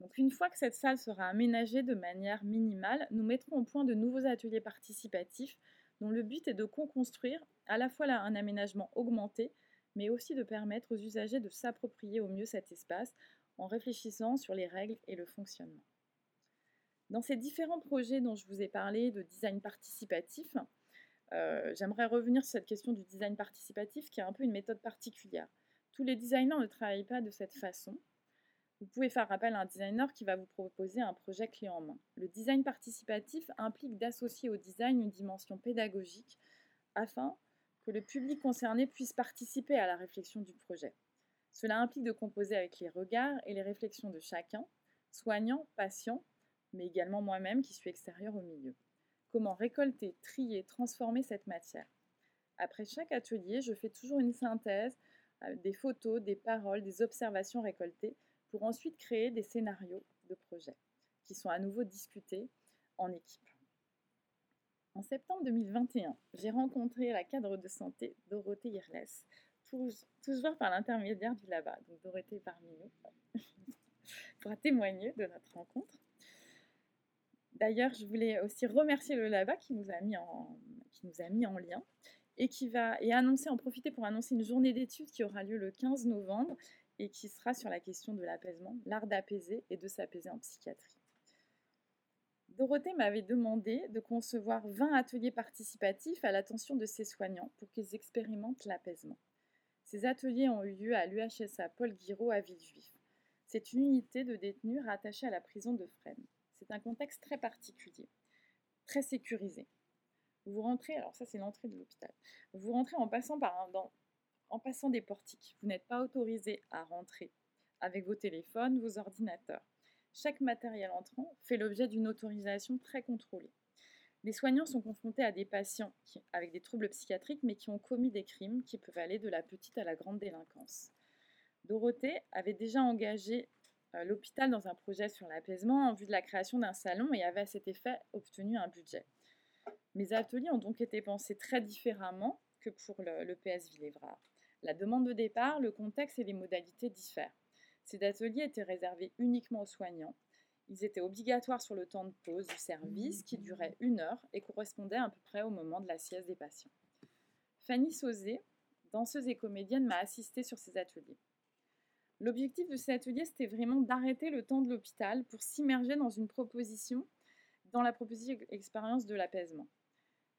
Donc une fois que cette salle sera aménagée de manière minimale, nous mettrons au point de nouveaux ateliers participatifs dont le but est de co-construire à la fois un aménagement augmenté, mais aussi de permettre aux usagers de s'approprier au mieux cet espace en réfléchissant sur les règles et le fonctionnement. Dans ces différents projets dont je vous ai parlé de design participatif, euh, j'aimerais revenir sur cette question du design participatif qui est un peu une méthode particulière. Tous les designers ne travaillent pas de cette façon. Vous pouvez faire appel à un designer qui va vous proposer un projet clé en main. Le design participatif implique d'associer au design une dimension pédagogique afin que le public concerné puisse participer à la réflexion du projet. Cela implique de composer avec les regards et les réflexions de chacun, soignant, patient, mais également moi-même qui suis extérieur au milieu. Comment récolter, trier, transformer cette matière? Après chaque atelier, je fais toujours une synthèse euh, des photos, des paroles, des observations récoltées pour ensuite créer des scénarios de projet qui sont à nouveau discutés en équipe. En septembre 2021, j'ai rencontré la cadre de santé Dorothée Irles toujours par l'intermédiaire du LABA. Donc Dorothée parmi nous pourra témoigner de notre rencontre. D'ailleurs, je voulais aussi remercier le LABA qui nous a mis en, lien et qui va et annoncer, en profiter pour annoncer une journée d'études qui aura lieu le 15 novembre et qui sera sur la question de l'apaisement, l'art d'apaiser et de s'apaiser en psychiatrie. Dorothée m'avait demandé de concevoir 20 ateliers participatifs à l'attention de ses soignants pour qu'ils expérimentent l'apaisement. Ces ateliers ont eu lieu à l'UHSA Paul Guiraud à Villejuif. C'est une unité de détenus rattachée à la prison de Fresnes. C'est un contexte très particulier, très sécurisé. Vous rentrez, alors ça c'est l'entrée de l'hôpital, vous rentrez en passant, par un, en passant des portiques. Vous n'êtes pas autorisé à rentrer avec vos téléphones, vos ordinateurs. Chaque matériel entrant fait l'objet d'une autorisation très contrôlée. Les soignants sont confrontés à des patients avec des troubles psychiatriques, mais qui ont commis des crimes qui peuvent aller de la petite à la grande délinquance. Dorothée avait déjà engagé euh, l'hôpital dans un projet sur l'apaisement en vue de la création d'un salon et avait à cet effet obtenu un budget. Mes ateliers ont donc été pensés très différemment que pour le, le PS. La demande de départ, le contexte et les modalités diffèrent. Ces ateliers étaient réservés uniquement aux soignants ils étaient obligatoires sur le temps de pause du service qui durait une heure et correspondait à peu près au moment de la sieste des patients. Fanny Sauzé, danseuse et comédienne, m'a assistée sur ces ateliers. L'objectif de cet atelier, c'était vraiment d'arrêter le temps de l'hôpital pour s'immerger dans une proposition, dans la proposition expérience de l'apaisement.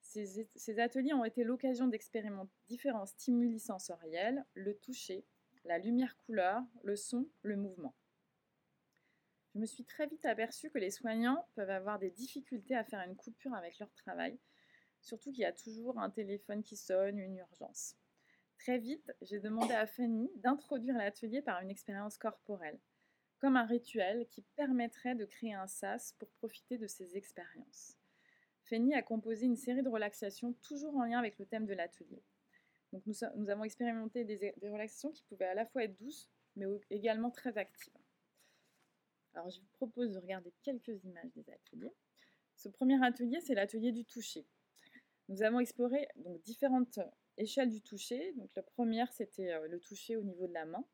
Ces, ateliers ont été l'occasion d'expérimenter différents stimuli sensoriels, le toucher, la lumière-couleur, le son, le mouvement. Je me suis très vite aperçue que les soignants peuvent avoir des difficultés à faire une coupure avec leur travail, surtout qu'il y a toujours un téléphone qui sonne, une urgence. Très vite, j'ai demandé à Fanny d'introduire l'atelier par une expérience corporelle, comme un rituel qui permettrait de créer un sas pour profiter de ces expériences. Fanny a composé une série de relaxations toujours en lien avec le thème de l'atelier. Nous, avons expérimenté des, relaxations qui pouvaient à la fois être douces, mais également très actives. Alors je vous propose de regarder quelques images des ateliers. Ce premier atelier, c'est l'atelier du toucher. Nous avons exploré différentes échelles du toucher. La première, c'était euh, le toucher au niveau de la main.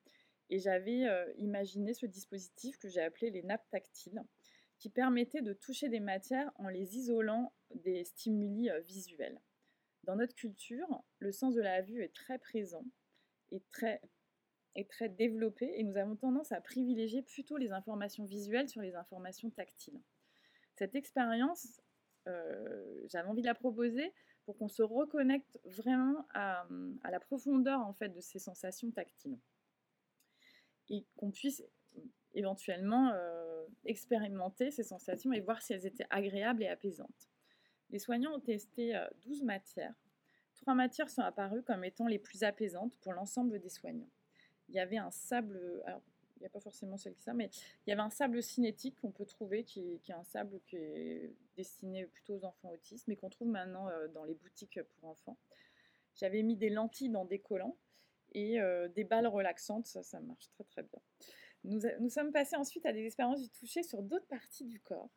Et j'avais euh, imaginé ce dispositif que j'ai appelé les nappes tactiles, qui permettait de toucher des matières en les isolant des stimuli euh, visuels. Dans notre culture, le sens de la vue est très présent et très, développé et nous avons tendance à privilégier plutôt les informations visuelles sur les informations tactiles. Cette expérience, euh, j'avais envie de la proposer pour qu'on se reconnecte vraiment à, la profondeur en fait de ces sensations tactiles et qu'on puisse éventuellement euh, expérimenter ces sensations et voir si elles étaient agréables et apaisantes. Les soignants ont testé 12 euh, matières. Trois matières sont apparues comme étant les plus apaisantes pour l'ensemble des soignants. Il y avait un sable, il n'y a pas forcément ça, mais il y avait un sable cinétique qu'on peut trouver, qui est, un sable qui est destiné plutôt aux enfants autistes, mais qu'on trouve maintenant euh, dans les boutiques pour enfants. J'avais mis des lentilles dans des collants et euh, des balles relaxantes, ça, ça marche très très bien. Nous, nous sommes passés ensuite à des expériences du toucher sur d'autres parties du corps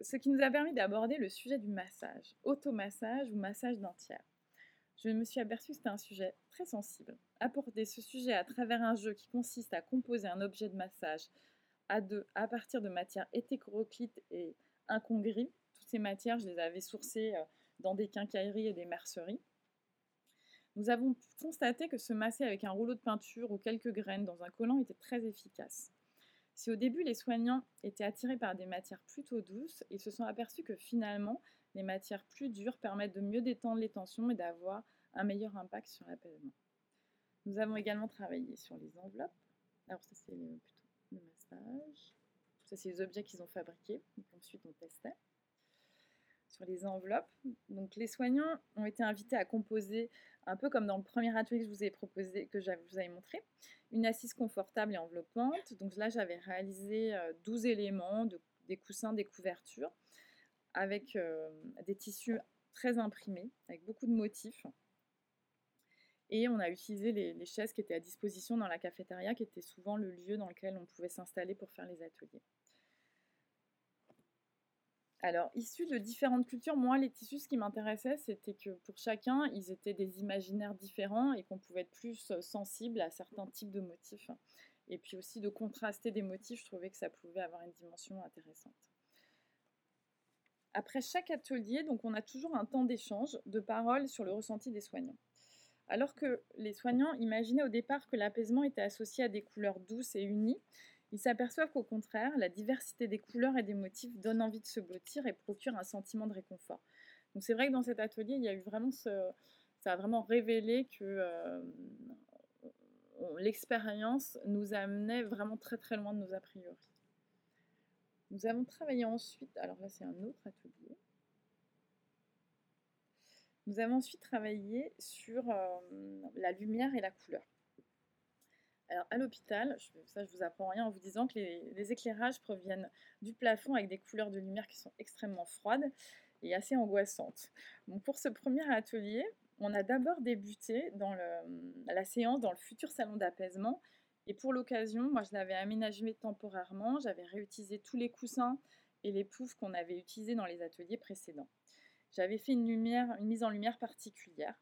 ce qui nous a permis d'aborder le sujet du massage, automassage ou massage dentière. Je me suis aperçue que c'était un sujet très sensible. Apporter ce sujet à travers un jeu qui consiste à composer un objet de massage à deux à partir de matières hétéroclites et incongrues. Toutes ces matières, je les avais sourcées euh, dans des quincailleries et des merceries. Nous avons constaté que se masser avec un rouleau de peinture ou quelques graines dans un collant était très efficace. Si au début les soignants étaient attirés par des matières plutôt douces, ils se sont aperçus que finalement les matières plus dures permettent de mieux détendre les tensions et d'avoir un meilleur impact sur l'apaisement. Nous avons également travaillé sur les enveloppes. Alors ça c'est plutôt le massage. Ça c'est les objets qu'ils ont fabriqués. Donc ensuite on testait sur les enveloppes. Donc les soignants ont été invités à composer, un peu comme dans le premier atelier que je vous ai proposé, que je vous avais montré, une assise confortable et enveloppante. Donc là, j'avais réalisé 12 euh, éléments, des coussins, des couvertures, avec euh, des tissus très imprimés, avec beaucoup de motifs. Et on a utilisé les, les, chaises qui étaient à disposition dans la cafétéria, qui était souvent le lieu dans lequel on pouvait s'installer pour faire les ateliers. Alors, issus de différentes cultures, moi, les tissus, ce qui m'intéressait, c'était que pour chacun, ils étaient des imaginaires différents et qu'on pouvait être plus sensible à certains types de motifs. Et puis aussi de contraster des motifs, je trouvais que ça pouvait avoir une dimension intéressante. Après chaque atelier, donc on a toujours un temps d'échange de paroles sur le ressenti des soignants. Alors que les soignants imaginaient au départ que l'apaisement était associé à des couleurs douces et unies, ils s'aperçoivent qu'au contraire, la diversité des couleurs et des motifs donne envie de se blottir et procure un sentiment de réconfort. Donc c'est vrai que dans cet atelier, il y a eu vraiment ce, ça a vraiment révélé que euh, l'expérience nous amenait vraiment très très loin de nos a priori. Nous avons travaillé ensuite, alors là c'est un autre atelier. Nous avons ensuite travaillé sur euh, la lumière et la couleur. Alors, à l'hôpital, ça je vous apprends rien en vous disant que les, éclairages proviennent du plafond avec des couleurs de lumière qui sont extrêmement froides et assez angoissantes. Pour ce premier atelier, on a d'abord débuté dans la séance dans le futur salon d'apaisement. Et pour l'occasion, moi je l'avais aménagé temporairement, j'avais réutilisé tous les coussins et les poufs qu'on avait utilisés dans les ateliers précédents. J'avais fait une, lumière, une mise en lumière particulière.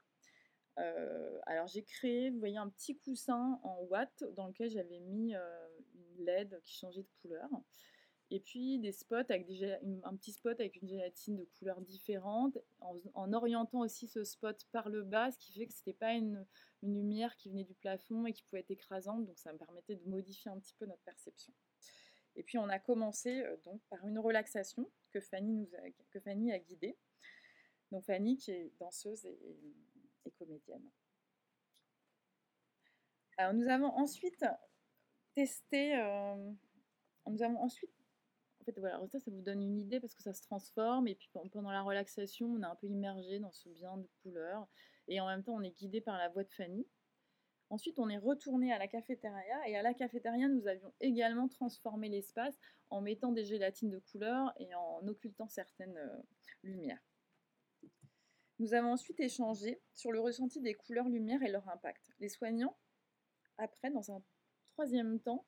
Euh, alors j'ai créé, vous voyez, un petit coussin en watts dans lequel j'avais mis euh, une LED qui changeait de couleur. Et puis des spots avec un petit spot avec une gélatine de couleurs différentes, en, orientant aussi ce spot par le bas, ce qui fait que ce n'était pas une, lumière qui venait du plafond et qui pouvait être écrasante, donc ça me permettait de modifier un petit peu notre perception. Et puis on a commencé euh, donc par une relaxation que Fanny, nous a, que Fanny a guidée. Donc Fanny qui est danseuse et, comédienne. Alors nous avons ensuite testé, euh, nous avons ensuite en fait, voilà, ça, vous donne une idée parce que ça se transforme et puis pendant la relaxation, on est un peu immergé dans ce bien de couleurs et en même temps, on est guidé par la voix de Fanny. Ensuite, on est retourné à la cafétéria et à la cafétéria, nous avions également transformé l'espace en mettant des gélatines de couleurs et en occultant certaines euh, lumières. Nous avons ensuite échangé sur le ressenti des couleurs lumière et leur impact. Les soignants, après, dans un troisième temps,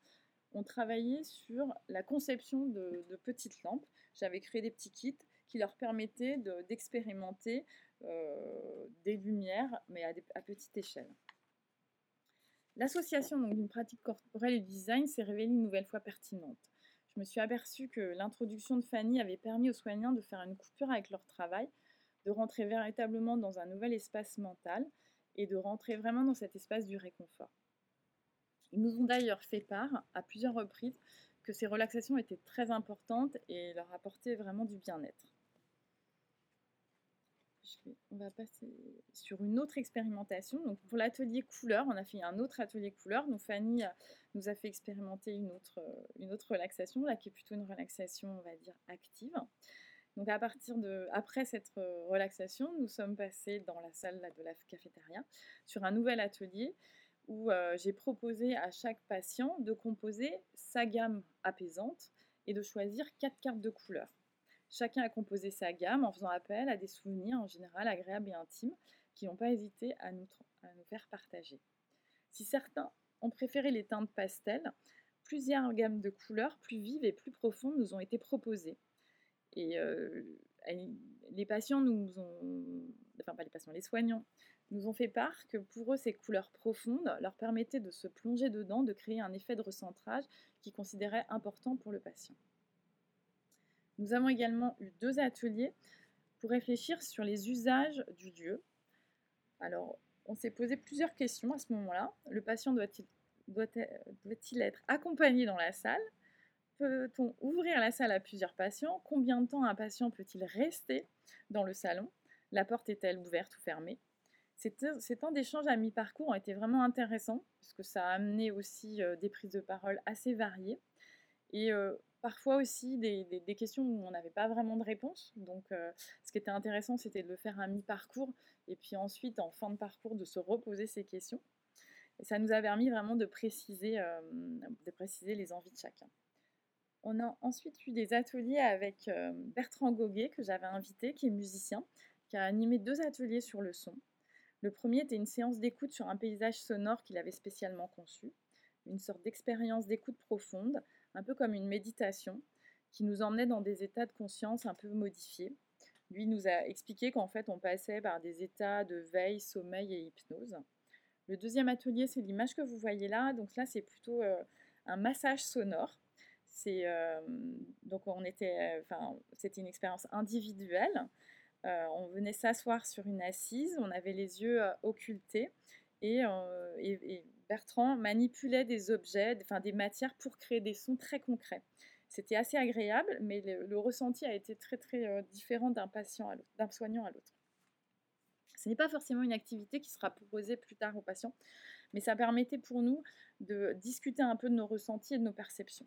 on travaillait sur la conception de, petites lampes. J'avais créé des petits kits qui leur permettaient d'expérimenter euh, des lumières, mais à, petite échelle. L'association d'une pratique corporelle et du design s'est révélée une nouvelle fois pertinente. Je me suis aperçue que l'introduction de Fanny avait permis aux soignants de faire une coupure avec leur travail, de rentrer véritablement dans un nouvel espace mental et de rentrer vraiment dans cet espace du réconfort. Ils nous ont d'ailleurs fait part à plusieurs reprises que ces relaxations étaient très importantes et leur apportaient vraiment du bien-être. On va passer sur une autre expérimentation. Donc pour l'atelier couleur, on a fait un autre atelier couleur. Donc Fanny nous a fait expérimenter une autre, une autre relaxation, là qui est plutôt une relaxation, on va dire, active. Donc à partir de après cette relaxation, nous sommes passés dans la salle de la cafétéria sur un nouvel atelier où euh, j'ai proposé à chaque patient de composer sa gamme apaisante et de choisir quatre cartes de couleurs. Chacun a composé sa gamme en faisant appel à des souvenirs en général agréables et intimes qui n'ont pas hésité à nous, faire partager. Si certains ont préféré les teintes pastel, plusieurs gammes de couleurs plus vives et plus profondes nous ont été proposées. Et euh, les patients nous ont, enfin pas les patients, les soignants nous ont fait part que pour eux, ces couleurs profondes leur permettaient de se plonger dedans, de créer un effet de recentrage qu'ils considéraient important pour le patient. Nous avons également eu deux ateliers pour réfléchir sur les usages du Dieu. Alors, on s'est posé plusieurs questions à ce moment-là. Le patient doit-il doit être accompagné dans la salle? Peut-on ouvrir la salle à plusieurs patients? Combien de temps un patient peut-il rester dans le salon? La porte est-elle ouverte ou fermée? Ces temps d'échange à mi-parcours ont été vraiment intéressants, puisque ça a amené aussi euh, des prises de parole assez variées, et euh, parfois aussi des, questions où on n'avait pas vraiment de réponse. Donc euh, ce qui était intéressant, c'était de le faire à mi-parcours, et puis ensuite, en fin de parcours, de se reposer ces questions. Et ça nous a permis vraiment de préciser, de préciser les envies de chacun. On a ensuite eu des ateliers avec Bertrand Goguet, que j'avais invité, qui est musicien, qui a animé deux ateliers sur le son. Le premier était une séance d'écoute sur un paysage sonore qu'il avait spécialement conçu, une sorte d'expérience d'écoute profonde, un peu comme une méditation, qui nous emmenait dans des états de conscience un peu modifiés. Lui nous a expliqué qu'en fait on passait par des états de veille, sommeil et hypnose. Le deuxième atelier, c'est l'image que vous voyez là. Donc là, c'est plutôt euh, un massage sonore. Euh, donc on était, enfin, c'était une expérience individuelle euh, on venait s'asseoir sur une assise, on avait les yeux euh, occultés et, Bertrand manipulait des objets, enfin des matières pour créer des sons très concrets. C'était assez agréable, mais le, ressenti a été très très différent d'un patient à l'autre, d'un soignant à l'autre. Ce n'est pas forcément une activité qui sera proposée plus tard aux patients, mais ça permettait pour nous de discuter un peu de nos ressentis et de nos perceptions.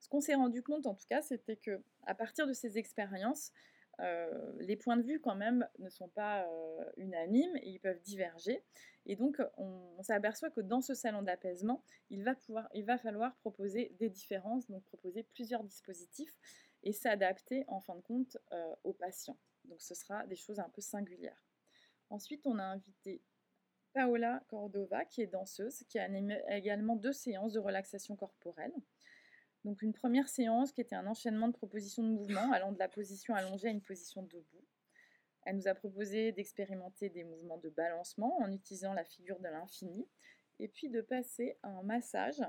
Ce qu'on s'est rendu compte, en tout cas, c'était que à partir de ces expériences, euh, les points de vue quand même ne sont pas euh, unanimes et ils peuvent diverger. Et donc on, s'aperçoit que dans ce salon d'apaisement, il, va falloir proposer des différences, donc proposer plusieurs dispositifs et s'adapter en fin de compte euh, aux patients. Donc ce sera des choses un peu singulières. Ensuite, on a invité Paola Cordova, qui est danseuse, qui a animé également deux séances de relaxation corporelle. Donc une première séance qui était un enchaînement de propositions de mouvements allant de la position allongée à une position debout. Elle nous a proposé d'expérimenter des mouvements de balancement en utilisant la figure de l'infini et puis de passer à un massage,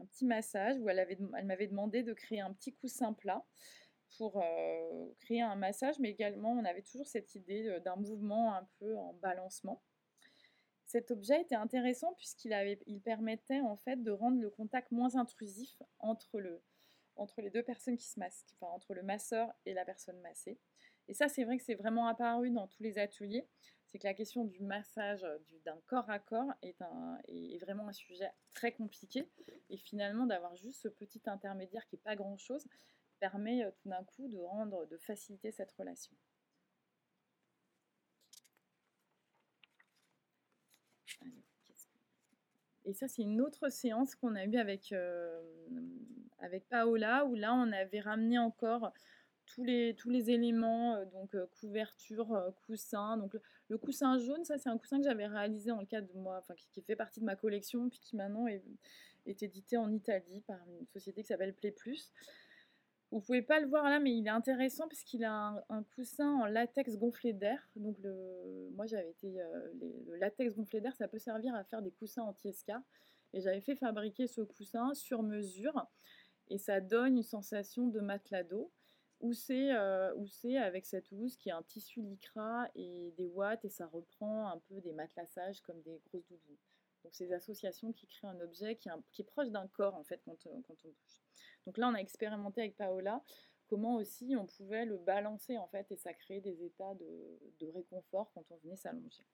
un petit massage où elle, avait, elle m'avait demandé de créer un petit coussin plat pour euh, créer un massage, mais également on avait toujours cette idée d'un mouvement un peu en balancement. Cet objet était intéressant puisqu'il il permettait en fait de rendre le contact moins intrusif entre, le, entre les deux personnes qui se massent, enfin entre le masseur et la personne massée. Et ça, c'est vrai que c'est vraiment apparu dans tous les ateliers. C'est que la question du massage d'un corps à corps est, vraiment un sujet très compliqué. Et finalement, d'avoir juste ce petit intermédiaire qui n'est pas grand-chose permet euh, tout d'un coup de faciliter cette relation. Et ça, c'est une autre séance qu'on a eue avec, euh, avec Paola, où là, on avait ramené encore tous les, éléments, euh, donc couverture, coussin. Donc le, coussin jaune, ça, c'est un coussin que j'avais réalisé dans le cadre de moi, enfin, qui, fait partie de ma collection, puis qui maintenant est, est édité en Italie par une société qui s'appelle Play Plus. Vous pouvez pas le voir là, mais il est intéressant parce qu'il a un, coussin en latex gonflé d'air. Donc le, moi j'avais été euh, le latex gonflé d'air, ça peut servir à faire des coussins anti-escar. Et j'avais fait fabriquer ce coussin sur mesure et ça donne une sensation de matelas d'eau. C'est euh, avec cette housse qui est un tissu lycra et des watts et ça reprend un peu des matelassages comme des grosses doudounes. Donc ces associations qui créent un objet qui est, proche d'un corps en fait quand, euh, quand on bouge. Donc là on a expérimenté avec Paola comment aussi on pouvait le balancer en fait et ça créait des états de, réconfort quand on venait s'allonger.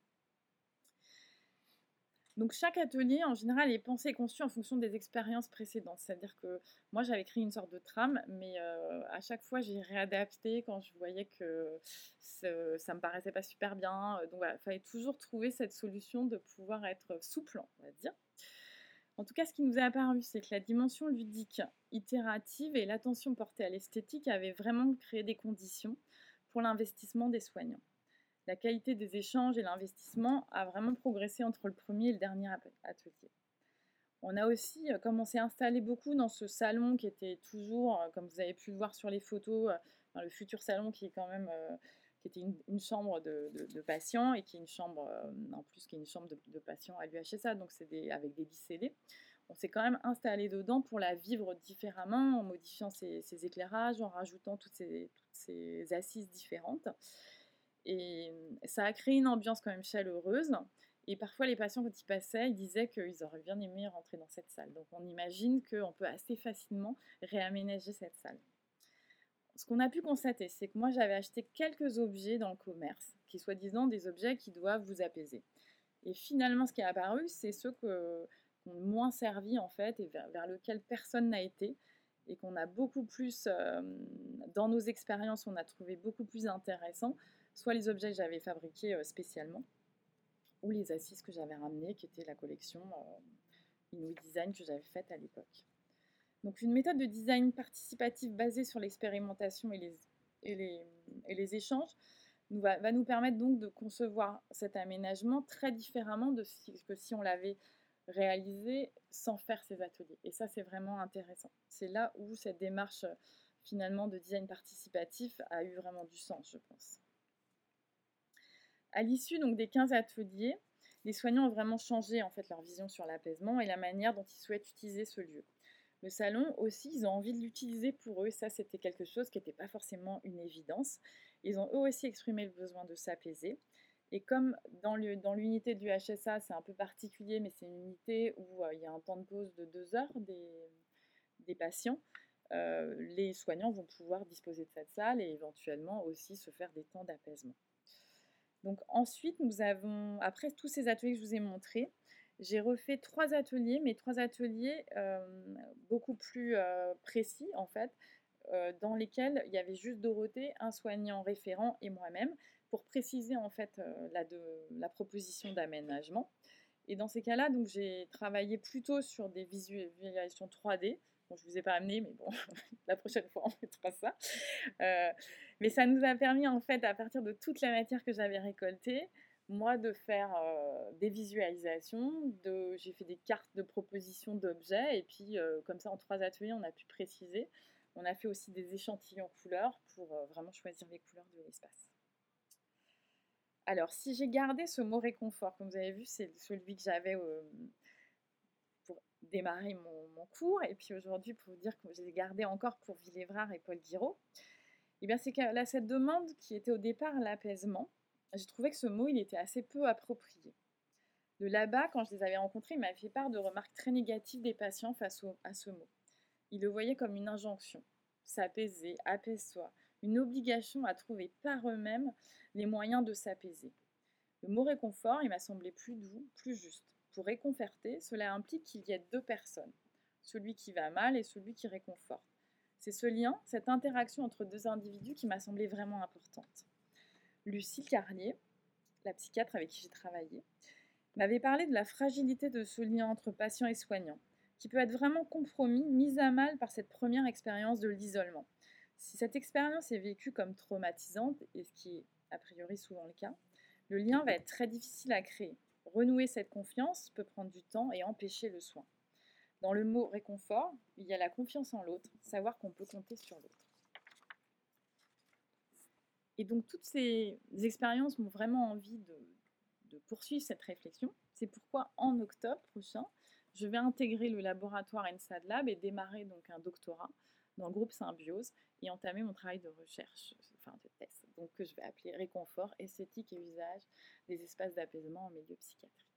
Donc chaque atelier, en général, est pensé et conçu en fonction des expériences précédentes. C'est-à-dire que moi, j'avais créé une sorte de trame, mais euh, à chaque fois, j'ai réadapté quand je voyais que ça me paraissait pas super bien. Donc voilà, il fallait toujours trouver cette solution de pouvoir être souple, on va dire. En tout cas, ce qui nous est apparu, c'est que la dimension ludique, itérative et l'attention portée à l'esthétique avaient vraiment créé des conditions pour l'investissement des soignants la qualité des échanges et l'investissement a vraiment progressé entre le premier et le dernier atelier. On a aussi, euh, comme on s'est installé beaucoup dans ce salon qui était toujours, euh, comme vous avez pu le voir sur les photos, euh, le futur salon qui est quand même était une, chambre de, patients et qui est une chambre, en plus qui est une chambre de, patients à l'UHSA, donc c'est avec des lits On s'est quand même installé dedans pour la vivre différemment, en modifiant ses, éclairages, en rajoutant toutes ces, toutes ces assises différentes. Et ça a créé une ambiance quand même chaleureuse. Et parfois, les patients, quand ils passaient, ils disaient qu'ils auraient bien aimé rentrer dans cette salle. Donc, on imagine qu'on peut assez facilement réaménager cette salle. Ce qu'on a pu constater, c'est que moi, j'avais acheté quelques objets dans le commerce, qui soi-disant des objets qui doivent vous apaiser. Et finalement, ce qui est apparu, c'est ceux qui ont moins servi, en fait, et vers, vers lequel personne n'a été, et qu'on a beaucoup plus, euh, dans nos expériences, on a trouvé beaucoup plus intéressant soit les objets que j'avais fabriqués euh, spécialement, ou les assises que j'avais ramenées, qui était la collection euh, Design que j'avais faite à l'époque. Donc une méthode de design participatif basée sur l'expérimentation et les, échanges va, nous permettre donc de concevoir cet aménagement très différemment de ce que si on l'avait réalisé sans faire ces ateliers. Et ça, c'est vraiment intéressant. C'est là où cette démarche finalement de design participatif a eu vraiment du sens, je pense. À l'issue donc des 15 ateliers, les soignants ont vraiment changé en fait leur vision sur l'apaisement et la manière dont ils souhaitent utiliser ce lieu. Le salon aussi, ils ont envie de l'utiliser pour eux, ça c'était quelque chose qui n'était pas forcément une évidence. Ils ont eux aussi exprimé le besoin de s'apaiser. Et comme dans l'unité du HSA, c'est un peu particulier, mais c'est une unité où euh, il y a un temps de pause de deux heures des, patients, euh, les soignants vont pouvoir disposer de cette salle et éventuellement aussi se faire des temps d'apaisement. Donc ensuite, nous avons, après tous ces ateliers que je vous ai montrés, j'ai refait trois ateliers, mais trois ateliers euh, beaucoup plus euh, précis en fait, euh, dans lesquels il y avait juste Dorothée, un soignant référent et moi-même, pour préciser en fait la, proposition d'aménagement. Et dans ces cas-là, donc j'ai travaillé plutôt sur des visualisations 3D, Bon, je ne vous ai pas amené, mais bon, la prochaine fois, on mettra ça. Mais ça nous a permis, en fait, à partir de toute la matière que j'avais récoltée, moi, de faire euh, des visualisations. J'ai fait des cartes de propositions d'objets. Et puis, euh, comme ça, en trois ateliers, on a pu préciser. On a fait aussi des échantillons couleurs pour vraiment choisir les couleurs de l'espace. Alors, si j'ai gardé ce mot réconfort, comme vous avez vu, c'est celui que j'avais pour démarrer mon, cours, et puis aujourd'hui pour vous dire que j'ai gardé encore pour Villévrard et Paul Guiraud, et eh bien c'est que là, cette demande qui était au départ l'apaisement, j'ai trouvé que ce mot, il était assez peu approprié. De là-bas, quand je les avais rencontrés, il m'avaient fait part de remarques très négatives des patients face à ce mot. Ils le voyaient comme une injonction, s'apaiser, apaise-toi, une obligation à trouver par eux-mêmes les moyens de s'apaiser. Le mot réconfort, il m'a semblé plus doux, plus juste. Pour réconforter, cela implique qu'il y ait deux personnes, celui qui va mal et celui qui réconforte. C'est ce lien, cette interaction entre deux individus qui m'a semblé vraiment importante. Lucie Carlier, la psychiatre avec qui j'ai travaillé, m'avait parlé de la fragilité de ce lien entre patient et soignant, qui peut être vraiment compromis, mis à mal par cette première expérience de l'isolement. Si cette expérience est vécue comme traumatisante, et ce qui est a priori souvent le cas, le lien va être très difficile à créer. Renouer cette confiance peut prendre du temps et empêcher le soin. Dans le mot réconfort, il y a la confiance en l'autre, savoir qu'on peut compter sur l'autre. Et donc toutes ces expériences m'ont vraiment envie de, poursuivre cette réflexion. C'est pourquoi en octobre prochain, je vais intégrer le laboratoire ENSAD Lab et démarrer donc un doctorat dans le groupe Symbiose et entamer mon travail de recherche, enfin de thèse, que je vais appeler réconfort, esthétique et usage des espaces d'apaisement en milieu psychiatrique.